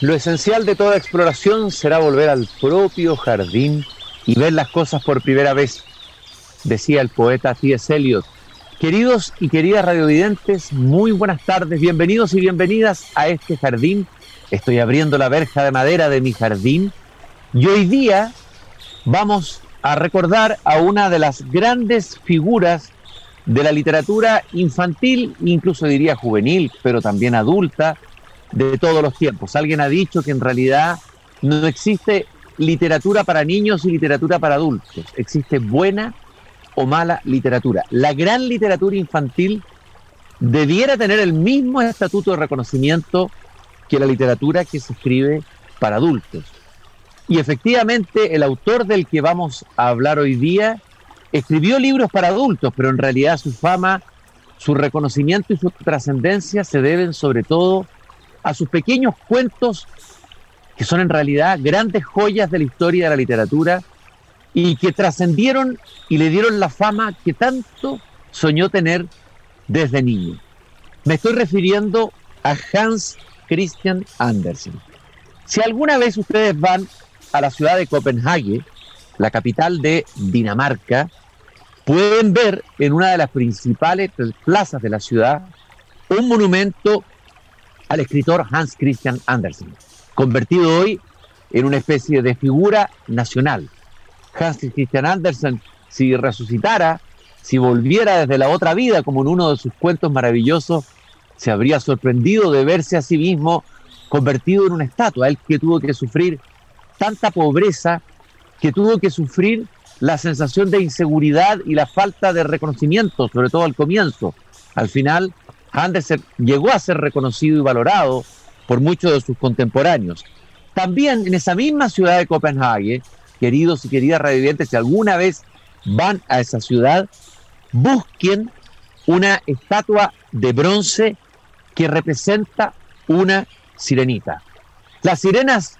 Lo esencial de toda exploración será volver al propio jardín y ver las cosas por primera vez, decía el poeta T.S. Eliot. Queridos y queridas radiovidentes, muy buenas tardes, bienvenidos y bienvenidas a este jardín. Estoy abriendo la verja de madera de mi jardín y hoy día vamos a recordar a una de las grandes figuras de la literatura infantil, incluso diría juvenil, pero también adulta, de todos los tiempos. Alguien ha dicho que en realidad no existe literatura para niños y literatura para adultos, existe buena o mala literatura. La gran literatura infantil debiera tener el mismo estatuto de reconocimiento que la literatura que se escribe para adultos. Y efectivamente el autor del que vamos a hablar hoy día escribió libros para adultos, pero en realidad su fama, su reconocimiento y su trascendencia se deben sobre todo a sus pequeños cuentos que son en realidad grandes joyas de la historia de la literatura y que trascendieron y le dieron la fama que tanto soñó tener desde niño. Me estoy refiriendo a Hans Christian Andersen. Si alguna vez ustedes van a la ciudad de Copenhague, la capital de Dinamarca, pueden ver en una de las principales plazas de la ciudad un monumento al escritor Hans Christian Andersen, convertido hoy en una especie de figura nacional. Hans Christian Andersen, si resucitara, si volviera desde la otra vida, como en uno de sus cuentos maravillosos, se habría sorprendido de verse a sí mismo convertido en una estatua, él que tuvo que sufrir tanta pobreza, que tuvo que sufrir la sensación de inseguridad y la falta de reconocimiento, sobre todo al comienzo. Al final, Andersen llegó a ser reconocido y valorado por muchos de sus contemporáneos. También en esa misma ciudad de Copenhague, queridos y queridas revivientes, si alguna vez van a esa ciudad, busquen una estatua de bronce que representa una sirenita. Las sirenas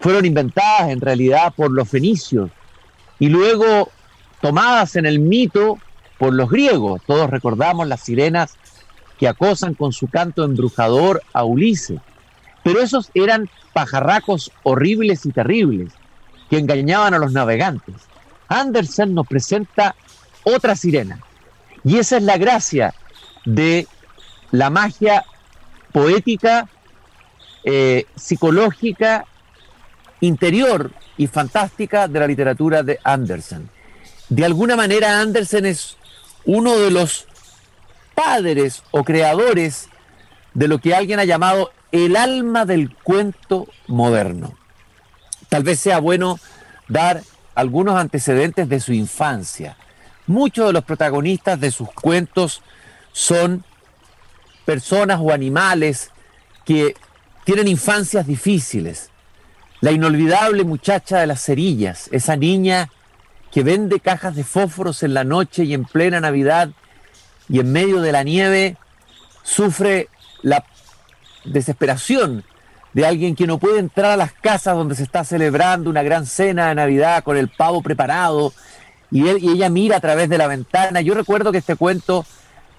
fueron inventadas en realidad por los fenicios y luego tomadas en el mito por los griegos. Todos recordamos las sirenas que acosan con su canto embrujador a Ulises. Pero esos eran pajarracos horribles y terribles que engañaban a los navegantes. Andersen nos presenta otra sirena. Y esa es la gracia de la magia poética, eh, psicológica, interior y fantástica de la literatura de Andersen. De alguna manera Andersen es uno de los padres o creadores de lo que alguien ha llamado el alma del cuento moderno. Tal vez sea bueno dar algunos antecedentes de su infancia. Muchos de los protagonistas de sus cuentos son personas o animales que tienen infancias difíciles. La inolvidable muchacha de las cerillas, esa niña que vende cajas de fósforos en la noche y en plena Navidad y en medio de la nieve sufre la desesperación de alguien que no puede entrar a las casas donde se está celebrando una gran cena de Navidad con el pavo preparado y, él, y ella mira a través de la ventana. Yo recuerdo que este cuento,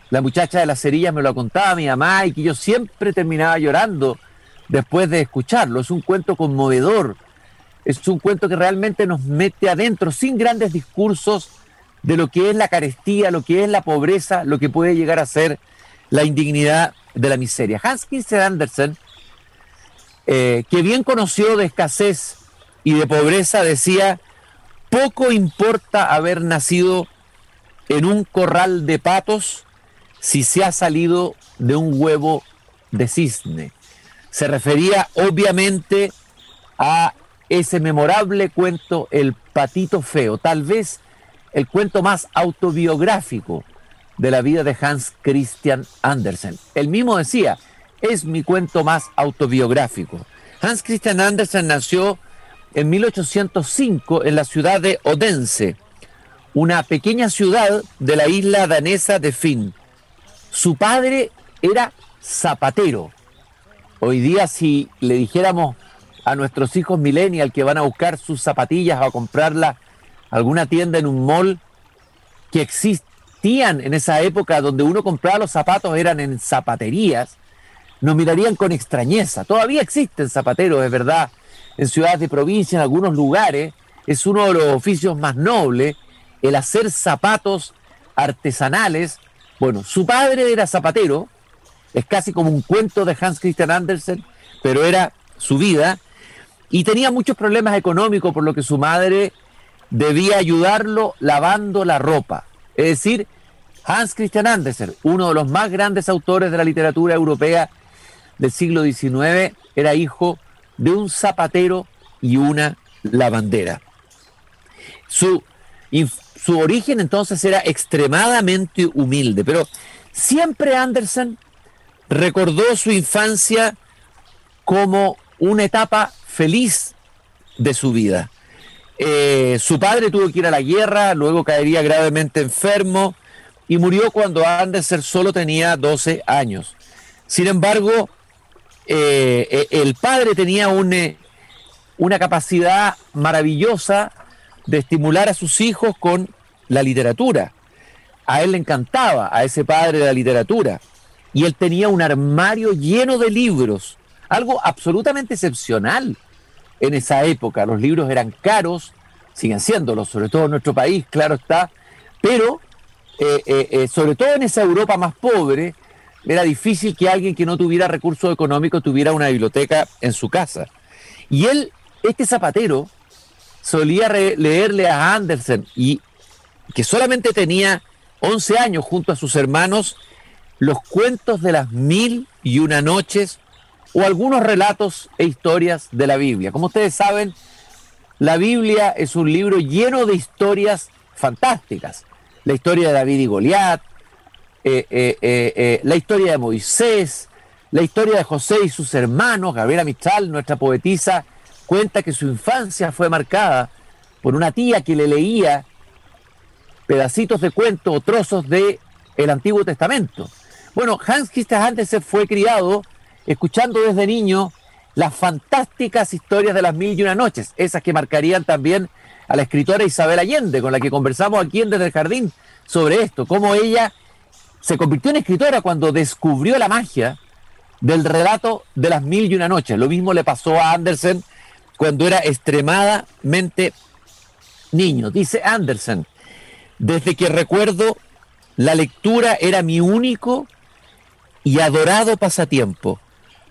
la muchacha de las cerillas me lo contaba mi mamá y que yo siempre terminaba llorando después de escucharlo. Es un cuento conmovedor, es un cuento que realmente nos mete adentro sin grandes discursos de lo que es la carestía, lo que es la pobreza, lo que puede llegar a ser la indignidad de la miseria. Hans Christian Andersen, eh, que bien conoció de escasez y de pobreza, decía, poco importa haber nacido en un corral de patos si se ha salido de un huevo de cisne. Se refería obviamente a ese memorable cuento El patito feo. Tal vez el cuento más autobiográfico de la vida de Hans Christian Andersen. Él mismo decía, es mi cuento más autobiográfico. Hans Christian Andersen nació en 1805 en la ciudad de Odense, una pequeña ciudad de la isla danesa de Finn. Su padre era zapatero. Hoy día si le dijéramos a nuestros hijos millennial que van a buscar sus zapatillas o a comprarlas alguna tienda en un mall que existían en esa época donde uno compraba los zapatos eran en zapaterías, nos mirarían con extrañeza. Todavía existen zapateros, es verdad, en ciudades de provincia, en algunos lugares. Es uno de los oficios más nobles, el hacer zapatos artesanales. Bueno, su padre era zapatero, es casi como un cuento de Hans Christian Andersen, pero era su vida. Y tenía muchos problemas económicos, por lo que su madre debía ayudarlo lavando la ropa. Es decir, Hans Christian Andersen, uno de los más grandes autores de la literatura europea del siglo XIX, era hijo de un zapatero y una lavandera. Su, su origen entonces era extremadamente humilde, pero siempre Andersen recordó su infancia como una etapa feliz de su vida. Eh, su padre tuvo que ir a la guerra, luego caería gravemente enfermo y murió cuando Andersen solo tenía 12 años. Sin embargo, eh, eh, el padre tenía una capacidad maravillosa de estimular a sus hijos con la literatura. A él le encantaba, a ese padre de la literatura. Y él tenía un armario lleno de libros, algo absolutamente excepcional en esa época. Los libros eran caros, siguen siéndolo, sobre todo en nuestro país, claro está, pero eh, eh, eh, sobre todo en esa Europa más pobre, era difícil que alguien que no tuviera recursos económicos tuviera una biblioteca en su casa. Y él, este zapatero, solía leerle a Andersen y que solamente tenía 11 años junto a sus hermanos, los cuentos de las mil y una noches o algunos relatos e historias de la Biblia. Como ustedes saben, la Biblia es un libro lleno de historias fantásticas. La historia de David y Goliat, eh, eh, eh, la historia de Moisés, la historia de José y sus hermanos. Gabriela Mistral, nuestra poetisa, cuenta que su infancia fue marcada por una tía que le leía pedacitos de cuento o trozos de el Antiguo Testamento. Bueno, Hans Christian Andersen fue criado escuchando desde niño las fantásticas historias de las mil y una noches, esas que marcarían también a la escritora Isabel Allende, con la que conversamos aquí en Desde el Jardín sobre esto, cómo ella se convirtió en escritora cuando descubrió la magia del relato de las mil y una noches. Lo mismo le pasó a Andersen cuando era extremadamente niño. Dice Andersen, desde que recuerdo, la lectura era mi único y adorado pasatiempo.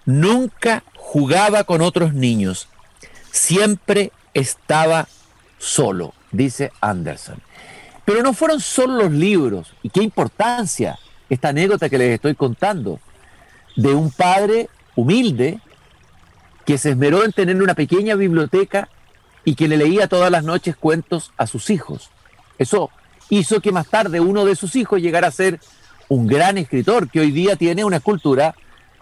Nunca jugaba con otros niños, siempre estaba solo, dice Anderson. Pero no fueron solo los libros, y qué importancia esta anécdota que les estoy contando, de un padre humilde que se esmeró en tener una pequeña biblioteca y que le leía todas las noches cuentos a sus hijos. Eso hizo que más tarde uno de sus hijos llegara a ser un gran escritor que hoy día tiene una escultura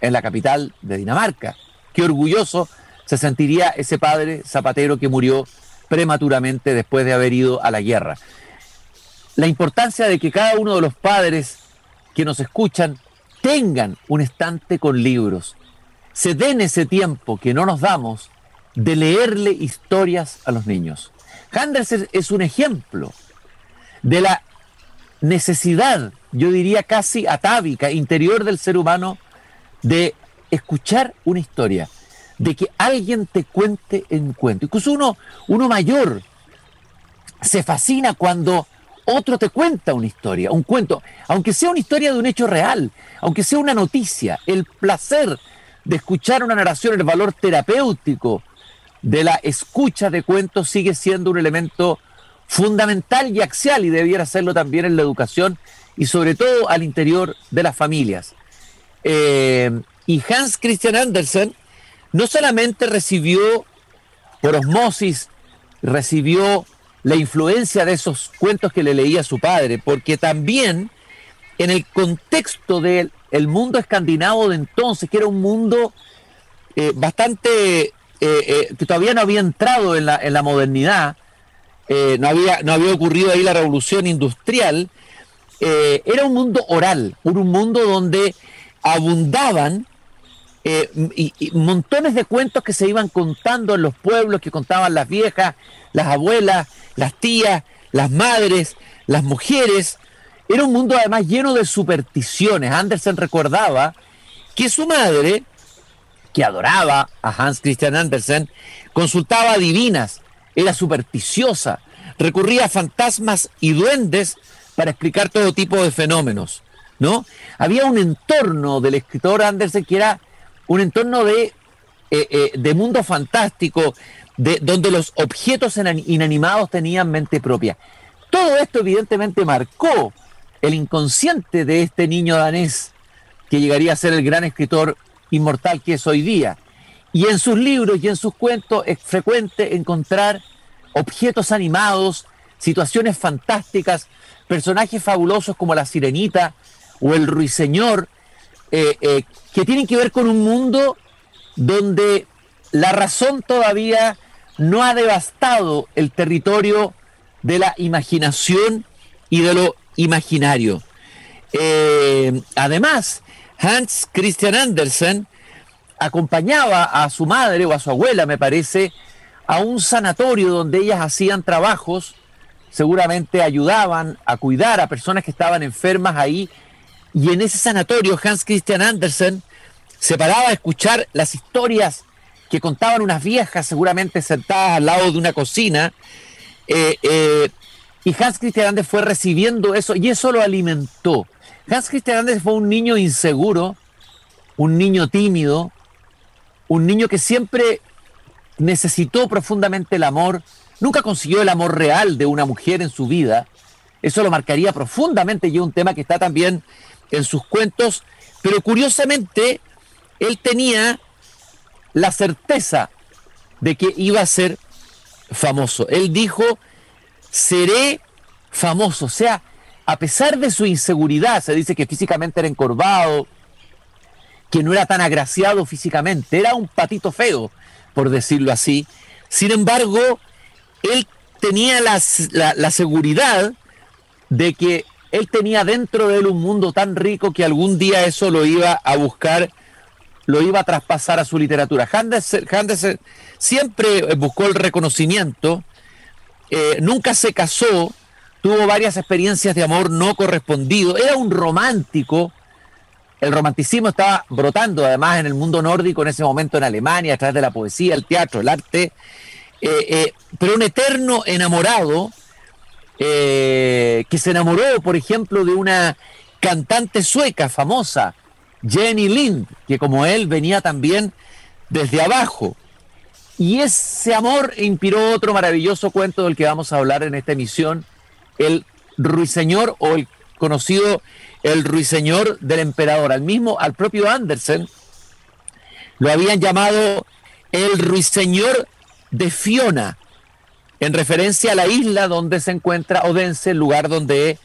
en la capital de Dinamarca. Qué orgulloso se sentiría ese padre zapatero que murió prematuramente después de haber ido a la guerra. La importancia de que cada uno de los padres que nos escuchan tengan un estante con libros, se den ese tiempo que no nos damos de leerle historias a los niños. Handels es un ejemplo de la necesidad, yo diría casi atávica, interior del ser humano de escuchar una historia, de que alguien te cuente un cuento. Incluso uno, uno mayor se fascina cuando otro te cuenta una historia, un cuento, aunque sea una historia de un hecho real, aunque sea una noticia, el placer de escuchar una narración, el valor terapéutico de la escucha de cuentos sigue siendo un elemento fundamental y axial y debiera serlo también en la educación y sobre todo al interior de las familias. Eh, y Hans Christian Andersen no solamente recibió por osmosis, recibió la influencia de esos cuentos que le leía su padre, porque también en el contexto del mundo escandinavo de entonces, que era un mundo eh, bastante, eh, que todavía no había entrado en la, en la modernidad, no, había, no había ocurrido ahí la revolución industrial, era un mundo oral, un mundo donde abundaban eh, y, montones de cuentos que se iban contando en los pueblos, que contaban las viejas, las abuelas, las tías, las madres, las mujeres. Era un mundo además lleno de supersticiones. Andersen recordaba que su madre, que adoraba a Hans Christian Andersen, consultaba divinas, era supersticiosa, recurría a fantasmas y duendes para explicar todo tipo de fenómenos, Había un entorno del escritor Andersen que era un entorno de, eh, eh, de mundo fantástico, de, donde los objetos inanimados tenían mente propia. Todo esto evidentemente marcó el inconsciente de este niño danés que llegaría a ser el gran escritor inmortal que es hoy día. Y en sus libros y en sus cuentos es frecuente encontrar objetos animados, situaciones fantásticas, personajes fabulosos como la sirenita o el ruiseñor, eh, eh, que tienen que ver con un mundo donde la razón todavía no ha devastado el territorio de la imaginación y de lo imaginario. Eh, además, Hans Christian Andersen acompañaba a su madre o a su abuela, me parece, a un sanatorio donde ellas hacían trabajos, seguramente ayudaban a cuidar a personas que estaban enfermas ahí. Y en ese sanatorio, Hans Christian Andersen se paraba a escuchar las historias que contaban unas viejas, seguramente sentadas al lado de una cocina. Eh, eh, y Hans Christian Andersen fue recibiendo eso y eso lo alimentó. Hans Christian Andersen fue un niño inseguro, un niño tímido, un niño que siempre necesitó profundamente el amor, nunca consiguió el amor real de una mujer en su vida. Eso lo marcaría profundamente y es un tema que está también en sus cuentos, pero curiosamente él tenía la certeza de que iba a ser famoso. Él dijo, seré famoso. O sea, a pesar de su inseguridad, se dice que físicamente era encorvado, que no era tan agraciado físicamente, era un patito feo, por decirlo así. Sin embargo, él tenía la, la, seguridad de que él tenía dentro de él un mundo tan rico que algún día eso lo iba a buscar, lo iba a traspasar a su literatura. Handes siempre buscó el reconocimiento, eh, nunca se casó, tuvo varias experiencias de amor no correspondido, era un romántico. El romanticismo estaba brotando además en el mundo nórdico en ese momento en Alemania, a través de la poesía, el teatro, el arte, eh, eh, pero un eterno enamorado que se enamoró, por ejemplo, de una cantante sueca famosa, Jenny Lind, que como él venía también desde abajo. Y ese amor inspiró otro maravilloso cuento del que vamos a hablar en esta emisión, el Ruiseñor o el conocido el Ruiseñor del Emperador. Al mismo, al propio Andersen, lo habían llamado el Ruiseñor de Fiona, en referencia a la isla donde se encuentra Odense, el lugar donde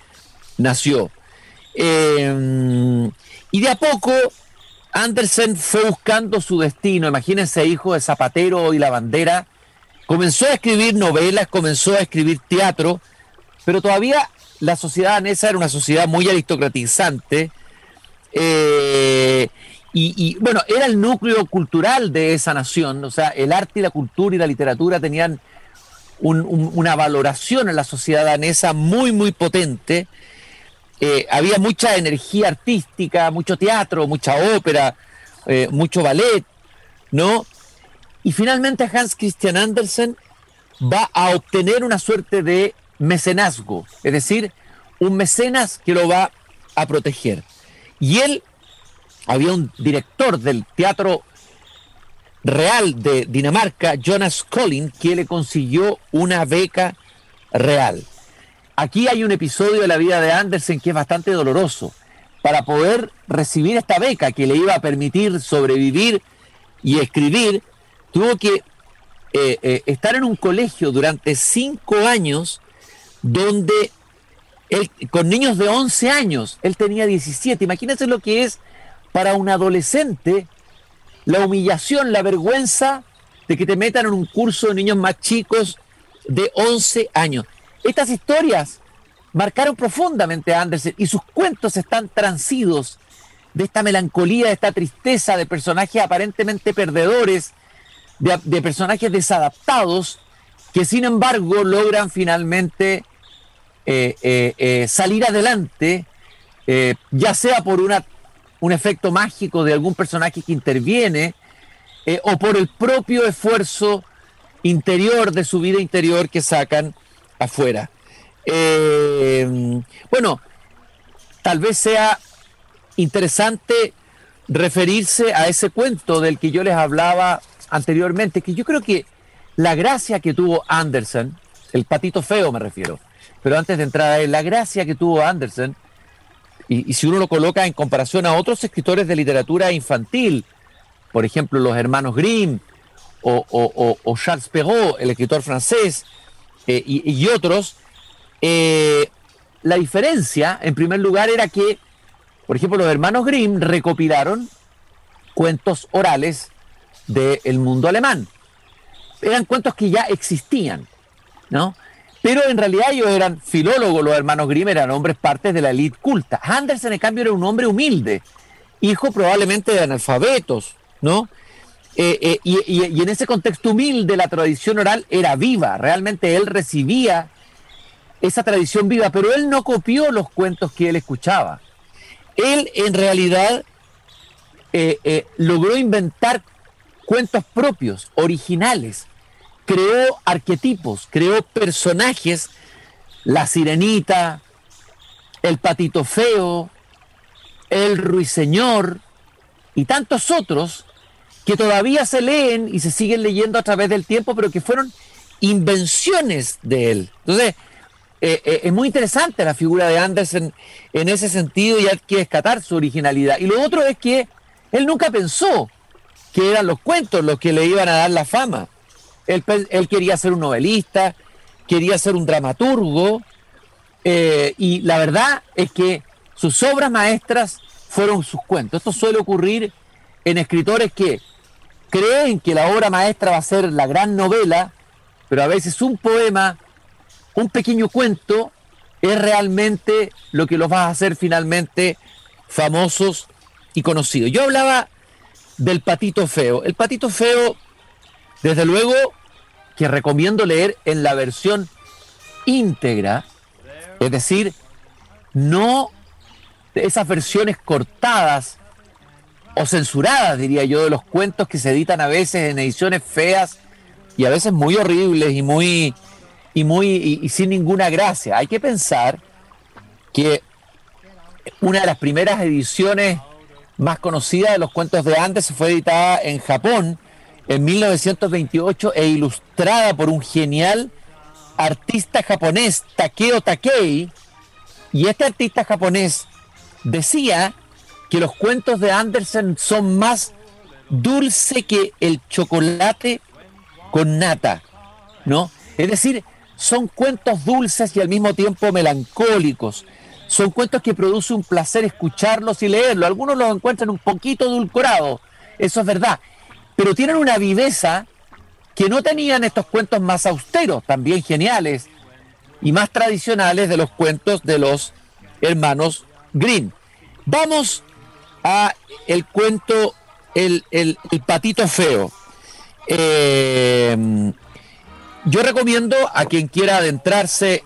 nació. Eh, y de a poco Andersen fue buscando su destino, imagínense, hijo de zapatero y la bandera, comenzó a escribir novelas, comenzó a escribir teatro, pero todavía la sociedad danesa era una sociedad muy aristocratizante, eh, y, bueno, era el núcleo cultural de esa nación, o sea, el arte y la cultura y la literatura tenían una valoración en la sociedad danesa muy, muy potente, eh, había mucha energía artística, mucho teatro, mucha ópera, eh, mucho ballet, ¿no? Y finalmente Hans Christian Andersen va a obtener una suerte de mecenazgo, es decir, un mecenas que lo va a proteger. Y él, había un director del teatro real de Dinamarca, Jonas Collin, que le consiguió una beca real. Aquí hay un episodio de la vida de Andersen que es bastante doloroso. Para poder recibir esta beca que le iba a permitir sobrevivir y escribir, tuvo que eh, eh, estar en un colegio durante cinco años donde él, con niños de 11 años, él tenía 17. Imagínense lo que es para un adolescente la humillación, la vergüenza de que te metan en un curso de niños más chicos de 11 años. Estas historias marcaron profundamente a Andersen y sus cuentos están transidos de esta melancolía, de esta tristeza, de personajes aparentemente perdedores, de, personajes desadaptados, que sin embargo logran finalmente eh, eh, eh, salir adelante, ya sea por una un efecto mágico de algún personaje que interviene eh, o por el propio esfuerzo interior de su vida interior que sacan afuera. Eh, bueno, tal vez sea interesante referirse a ese cuento del que yo les hablaba anteriormente, que yo creo que la gracia que tuvo Anderson, el patito feo me refiero, pero antes de entrar a él, la gracia que tuvo Anderson, y, si uno lo coloca en comparación a otros escritores de literatura infantil, por ejemplo los hermanos Grimm o, Charles Perrault, el escritor francés, eh, y, otros, eh, la diferencia, en primer lugar, era que, por ejemplo, los hermanos Grimm recopilaron cuentos orales del mundo alemán. Eran cuentos que ya existían, ¿no? Pero en realidad ellos eran filólogos, los hermanos Grimm eran hombres partes de la élite culta. Andersen, en cambio, era un hombre humilde, hijo probablemente de analfabetos, ¿no? Eh, eh, y, y, en ese contexto humilde la tradición oral era viva, realmente él recibía esa tradición viva, pero él no copió los cuentos que él escuchaba. Él en realidad eh, logró inventar cuentos propios, originales, creó arquetipos, creó personajes, la sirenita, el patito feo, el ruiseñor y tantos otros que todavía se leen y se siguen leyendo a través del tiempo, pero que fueron invenciones de él. Entonces, eh, eh, es muy interesante la figura de Andersen en ese sentido y hay que descatar su originalidad. Y lo otro es que él nunca pensó que eran los cuentos los que le iban a dar la fama. Él, quería ser un novelista, quería ser un dramaturgo, eh, y la verdad es que sus obras maestras fueron sus cuentos. Esto suele ocurrir en escritores que creen que la obra maestra va a ser la gran novela, pero a veces un poema, un pequeño cuento, es realmente lo que los va a hacer finalmente famosos y conocidos. Yo hablaba del patito feo. El patito feo, desde luego, que recomiendo leer en la versión íntegra, es decir, no esas versiones cortadas o censuradas, diría yo, de los cuentos que se editan a veces en ediciones feas y a veces muy horribles y muy y muy y, sin ninguna gracia. Hay que pensar que una de las primeras ediciones más conocidas de los cuentos de antes fue editada en Japón en 1928 e ilustrada por un genial artista japonés, Takeo Takei. Y este artista japonés decía que los cuentos de Andersen son más dulce que el chocolate con nata, ¿no? Es decir, son cuentos dulces y al mismo tiempo melancólicos. Son cuentos que produce un placer escucharlos y leerlos. Algunos los encuentran un poquito edulcorados, eso es verdad, pero tienen una viveza que no tenían estos cuentos más austeros, también geniales y más tradicionales de los cuentos de los hermanos Green. Vamos a el cuento El, patito feo. Eh, yo recomiendo a quien quiera adentrarse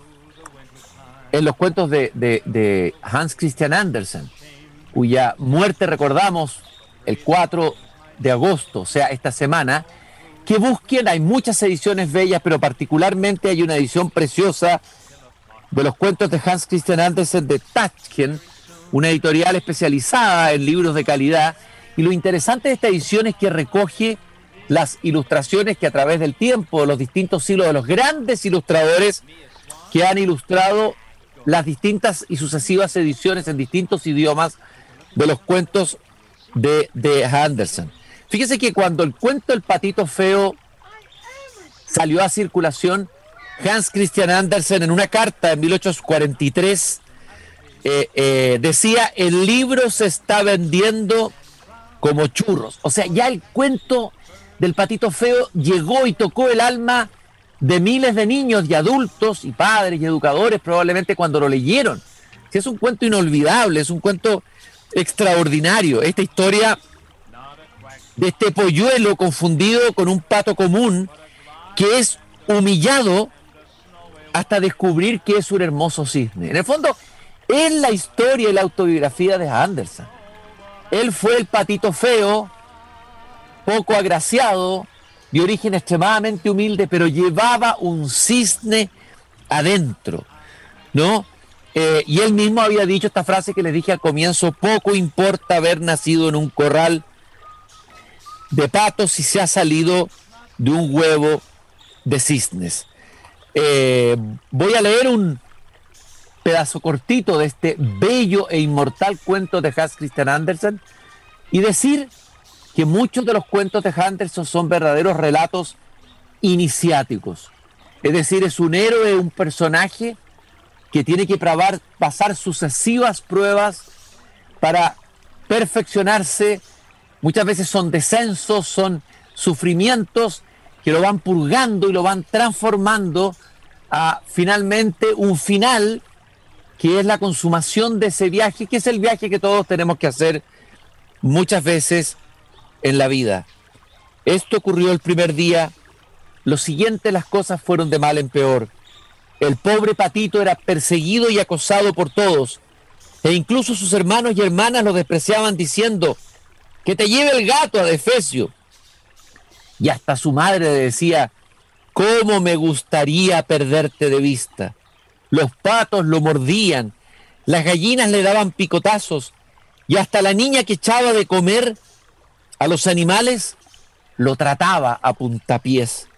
en los cuentos de, Hans Christian Andersen, cuya muerte recordamos el 4 de agosto, o sea, esta semana, que busquen, hay muchas ediciones bellas, pero particularmente hay una edición preciosa de los cuentos de Hans Christian Andersen de Tachken, una editorial especializada en libros de calidad. Y lo interesante de esta edición es que recoge las ilustraciones que a través del tiempo, los distintos siglos de los grandes ilustradores que han ilustrado las distintas y sucesivas ediciones en distintos idiomas de los cuentos de, de Andersen. Fíjese que cuando el cuento El patito feo salió a circulación, Hans Christian Andersen en una carta en 1843 eh, eh, decía, el libro se está vendiendo como churros. O sea, ya el cuento del patito feo llegó y tocó el alma de miles de niños y adultos y padres y educadores probablemente cuando lo leyeron. Es un cuento inolvidable, es un cuento extraordinario. Esta historia de este polluelo confundido con un pato común que es humillado hasta descubrir que es un hermoso cisne. En el fondo, es la historia y la autobiografía de Anderson. Él fue el patito feo, poco agraciado, de origen extremadamente humilde, pero llevaba un cisne adentro, ¿no? Eh, y él mismo había dicho esta frase que les dije al comienzo, poco importa haber nacido en un corral de patos si se ha salido de un huevo de cisnes. Eh, voy a leer un pedazo cortito de este bello e inmortal cuento de Hans Christian Andersen y decir que muchos de los cuentos de Andersen son verdaderos relatos iniciáticos. Es decir, es un héroe, un personaje que tiene que probar, pasar sucesivas pruebas para perfeccionarse. Muchas veces son descensos, son sufrimientos que lo van purgando y lo van transformando a finalmente un final que es la consumación de ese viaje, que es el viaje que todos tenemos que hacer muchas veces en la vida. Esto ocurrió el primer día. Lo siguiente, las cosas fueron de mal en peor. El pobre patito era perseguido y acosado por todos, e incluso sus hermanos y hermanas lo despreciaban diciendo, que te lleve el gato a Defecio. Y hasta su madre decía, ¿cómo me gustaría perderte de vista? Los patos lo mordían, las gallinas le daban picotazos, y hasta la niña que echaba de comer a los animales lo trataba a puntapiés.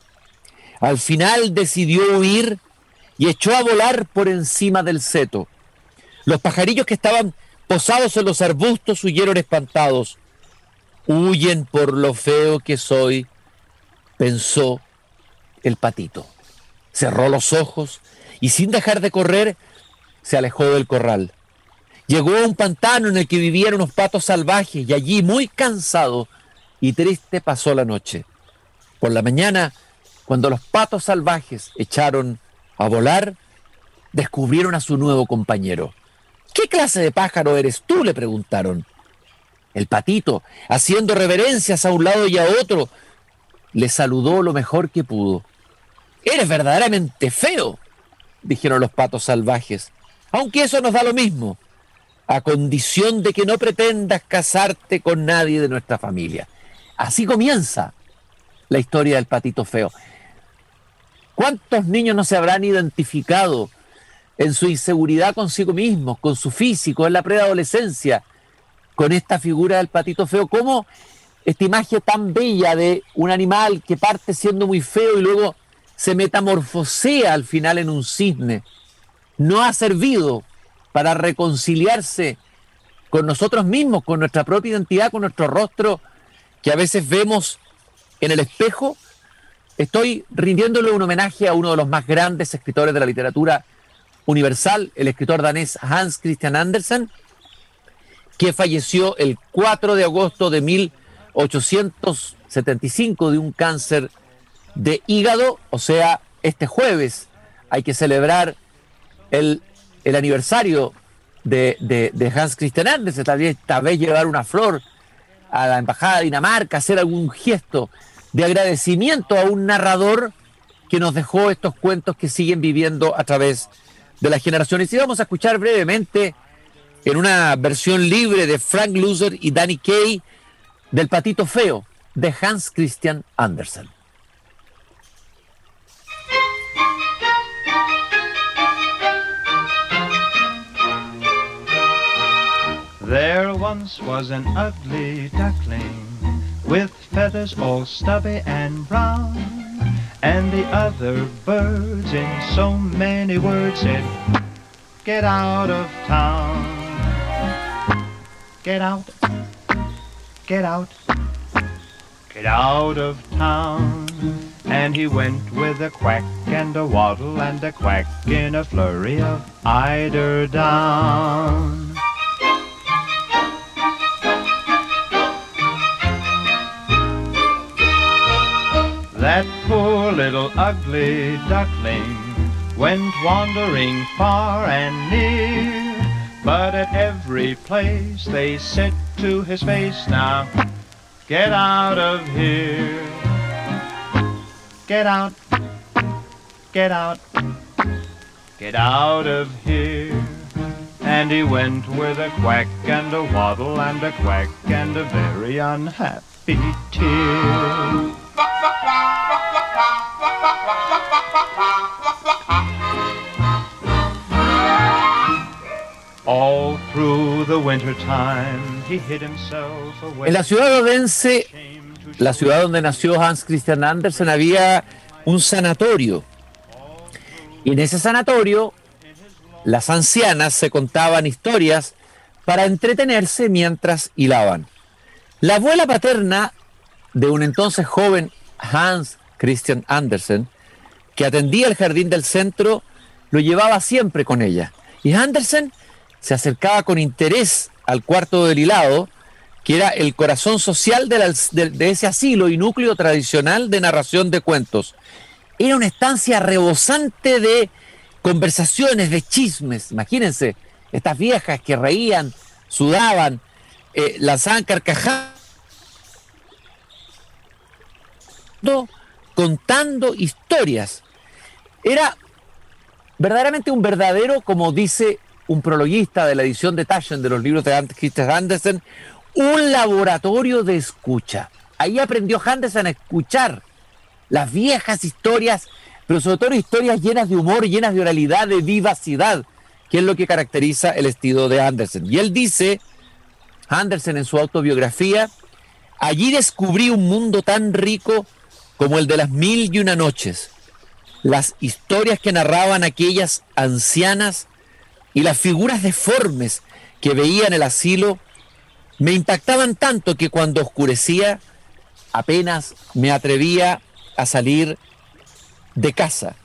Al final decidió huir y echó a volar por encima del seto. Los pajarillos que estaban posados en los arbustos huyeron espantados. Huyen por lo feo que soy, pensó el patito. Cerró los ojos y sin dejar de correr, se alejó del corral. Llegó a un pantano en el que vivían unos patos salvajes y allí, muy cansado y triste, pasó la noche. Por la mañana, cuando los patos salvajes echaron a volar, descubrieron a su nuevo compañero. ¿Qué clase de pájaro eres tú? le preguntaron. El patito, haciendo reverencias a un lado y a otro, le saludó lo mejor que pudo. Eres verdaderamente feo, dijeron los patos salvajes, aunque eso nos da lo mismo a condición de que no pretendas casarte con nadie de nuestra familia. Así comienza la historia del patito feo. ¿Cuántos niños no se habrán identificado en su inseguridad consigo mismos, con su físico, en la preadolescencia, con esta figura del patito feo? ¿Cómo esta imagen tan bella de un animal que parte siendo muy feo y luego se metamorfosea al final en un cisne? No ha servido para reconciliarse con nosotros mismos, con nuestra propia identidad, con nuestro rostro que a veces vemos en el espejo, estoy rindiéndole un homenaje a uno de los más grandes escritores de la literatura universal, el escritor danés Hans Christian Andersen, que falleció el 4 de agosto de 1875 de un cáncer de hígado, o sea, este jueves hay que celebrar el el aniversario de, Hans Christian Andersen, tal vez, tal vez llevar una flor a la Embajada de Dinamarca, hacer algún gesto de agradecimiento a un narrador que nos dejó estos cuentos que siguen viviendo a través de las generaciones. Y vamos a escuchar brevemente en una versión libre de Frank Loser y Danny Kay del Patito Feo de Hans Christian Andersen. There once was an ugly duckling with feathers all stubby and brown. And the other birds in so many words said, Get out of town. Get out. Get out. Get out of town. And he went with a quack and a waddle and a quack in a flurry of eider down. That poor little ugly duckling went wandering far and near, but at every place they said to his face, Now get out of here. Get out, get out, get out of here. And he went with a quack and a waddle and a quack and a very unhappy tear. En la ciudad de Odense, la ciudad donde nació Hans Christian Andersen, había un sanatorio. Y en ese sanatorio, las ancianas se contaban historias para entretenerse mientras hilaban. La abuela paterna de un entonces joven Hans Christian Andersen, que atendía el jardín del centro, lo llevaba siempre con ella. Y Andersen se acercaba con interés al cuarto del hilado, que era el corazón social de, ese asilo y núcleo tradicional de narración de cuentos. Era una estancia rebosante de conversaciones, de chismes. Imagínense, estas viejas que reían, sudaban, eh, lanzaban carcajadas, contando historias. Era verdaderamente un verdadero, como dice un prologuista de la edición de Taschen de los libros de Christian Andersen, un laboratorio de escucha. Ahí aprendió Andersen a escuchar las viejas historias, pero sobre todo historias llenas de humor, llenas de oralidad, de vivacidad, que es lo que caracteriza el estilo de Andersen. Y él dice, Andersen en su autobiografía, allí descubrí un mundo tan rico como el de las mil y una noches. Las historias que narraban aquellas ancianas y las figuras deformes que veía en el asilo me impactaban tanto que cuando oscurecía apenas me atrevía a salir de casa.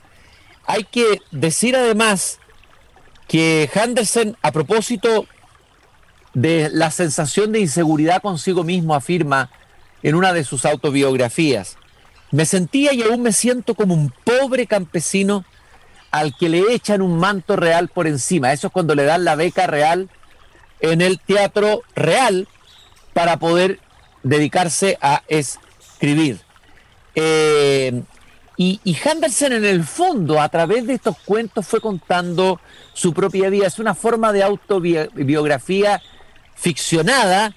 Hay que decir además que Henderson, a propósito de la sensación de inseguridad consigo mismo, afirma en una de sus autobiografías, me sentía y aún me siento como un pobre campesino al que le echan un manto real por encima. Eso es cuando le dan la beca real en el teatro real para poder dedicarse a escribir. Eh, y, y, Henderson en el fondo, a través de estos cuentos, fue contando su propia vida. Es una forma de autobiografía ficcionada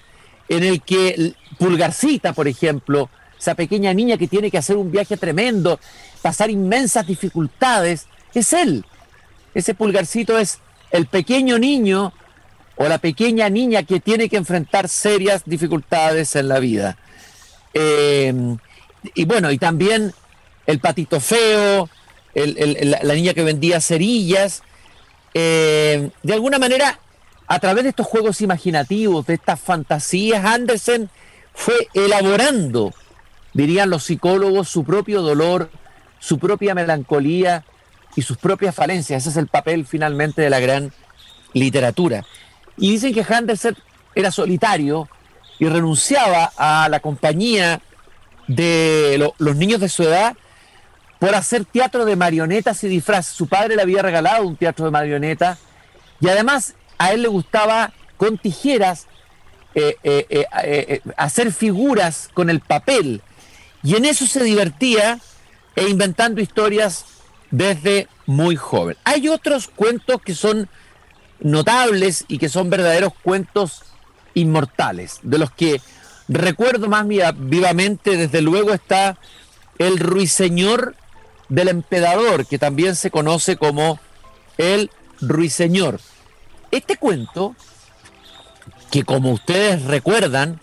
en el que Pulgarcita, por ejemplo, esa pequeña niña que tiene que hacer un viaje tremendo, pasar inmensas dificultades, es él. Ese pulgarcito es el pequeño niño o la pequeña niña que tiene que enfrentar serias dificultades en la vida. Em, y bueno, y también el patito feo, la niña que vendía cerillas. Em, de alguna manera, a través de estos juegos imaginativos, de estas fantasías, Andersen fue elaborando, dirían los psicólogos, su propio dolor, su propia melancolía, y sus propias falencias. Ese es el papel finalmente de la gran literatura. Y dicen que Henderson era solitario y renunciaba a la compañía de los niños de su edad por hacer teatro de marionetas y disfraces. Su padre le había regalado un teatro de marionetas y además a él le gustaba con tijeras eh, eh, eh, hacer figuras con el papel. Y en eso se divertía e inventando historias desde muy joven. Hay otros cuentos que son notables y que son verdaderos cuentos inmortales, de los que recuerdo más vivamente, desde luego está El Ruiseñor del Empedador, que también se conoce como El Ruiseñor. Este cuento, que como ustedes recuerdan,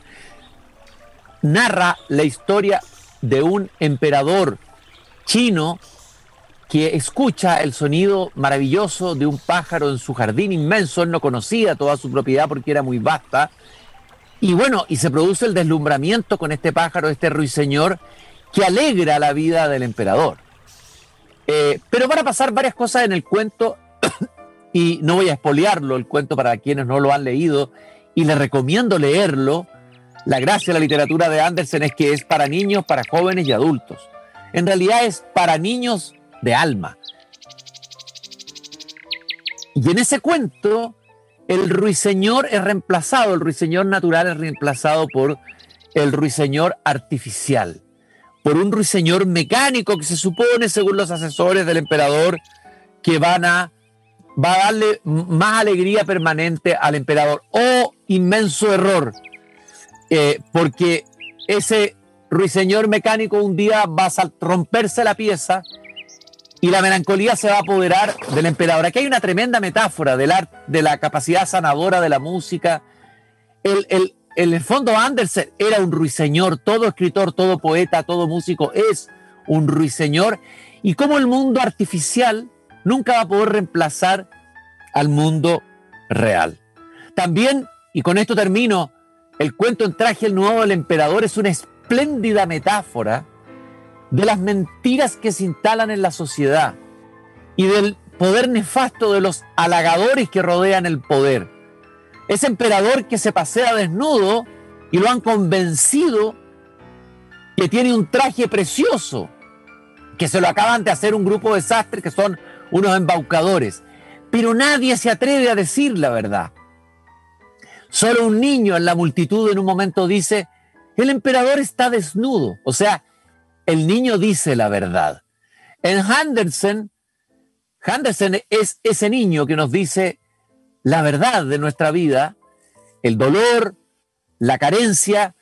narra la historia de un emperador chino que escucha el sonido maravilloso de un pájaro en su jardín inmenso, él no conocía toda su propiedad porque era muy vasta, y bueno, y se produce el deslumbramiento con este pájaro, este ruiseñor, que alegra la vida del emperador. Eh, pero van a pasar varias cosas en el cuento, y no voy a espoliarlo, el cuento para quienes no lo han leído, y les recomiendo leerlo. La gracia de la literatura de Andersen es que es para niños, para jóvenes y adultos. En realidad es para niños de alma. Y en ese cuento, el ruiseñor es reemplazado, el ruiseñor natural es reemplazado por el ruiseñor artificial, por un ruiseñor mecánico que se supone, según los asesores del emperador, que van a va a darle más alegría permanente al emperador. ¡Oh, inmenso error! Eh, porque ese ruiseñor mecánico un día va a romperse la pieza y la melancolía se va a apoderar del emperador. Aquí hay una tremenda metáfora del arte, de la capacidad sanadora de la música. El, el, el fondo Andersen era un ruiseñor, todo escritor, todo poeta, todo músico es un ruiseñor. Y como el mundo artificial nunca va a poder reemplazar al mundo real. También, y con esto termino, el cuento en traje el nuevo del emperador es una espléndida metáfora de las mentiras que se instalan en la sociedad y del poder nefasto de los halagadores que rodean el poder. Ese emperador que se pasea desnudo y lo han convencido que tiene un traje precioso, que se lo acaban de hacer un grupo de sastres que son unos embaucadores. Pero nadie se atreve a decir la verdad. Solo un niño en la multitud en un momento dice, el emperador está desnudo. O sea, el niño dice la verdad. En Henderson, Henderson es ese niño que nos dice la verdad de nuestra vida, el dolor, la carencia,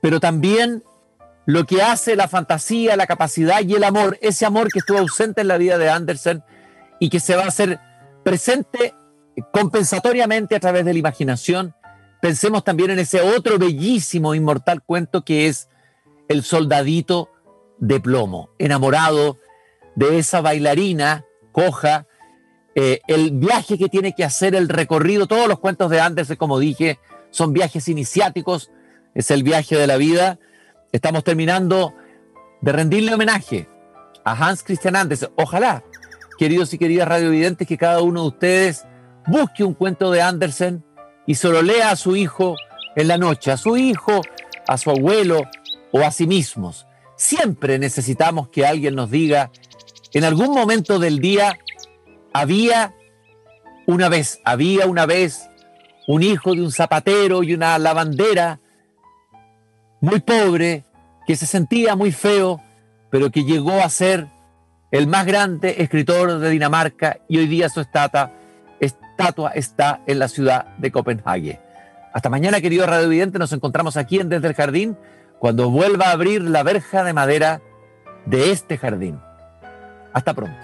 pero también lo que hace la fantasía, la capacidad y el amor, ese amor que estuvo ausente en la vida de Anderson y que se va a hacer presente compensatoriamente a través de la imaginación. Pensemos también en ese otro bellísimo, inmortal cuento que es El soldadito de plomo, enamorado de esa bailarina coja, eh, el viaje que tiene que hacer, el recorrido, todos los cuentos de Andersen, como dije, son viajes iniciáticos, es el viaje de la vida. Estamos terminando de rendirle homenaje a Hans Christian Andersen. Ojalá, queridos y queridas radiovidentes, que cada uno de ustedes busque un cuento de Andersen y se lo lea a su hijo en la noche, a su hijo, a su abuelo o a sí mismos. Siempre necesitamos que alguien nos diga, en algún momento del día había una vez, había una vez un hijo de un zapatero y una lavandera muy pobre, que se sentía muy feo, pero que llegó a ser el más grande escritor de Dinamarca y hoy día su estatua, está en la ciudad de Copenhague. Hasta mañana, querido Radio Evidente, nos encontramos aquí en Desde el Jardín cuando vuelva a abrir la verja de madera de este jardín. Hasta pronto.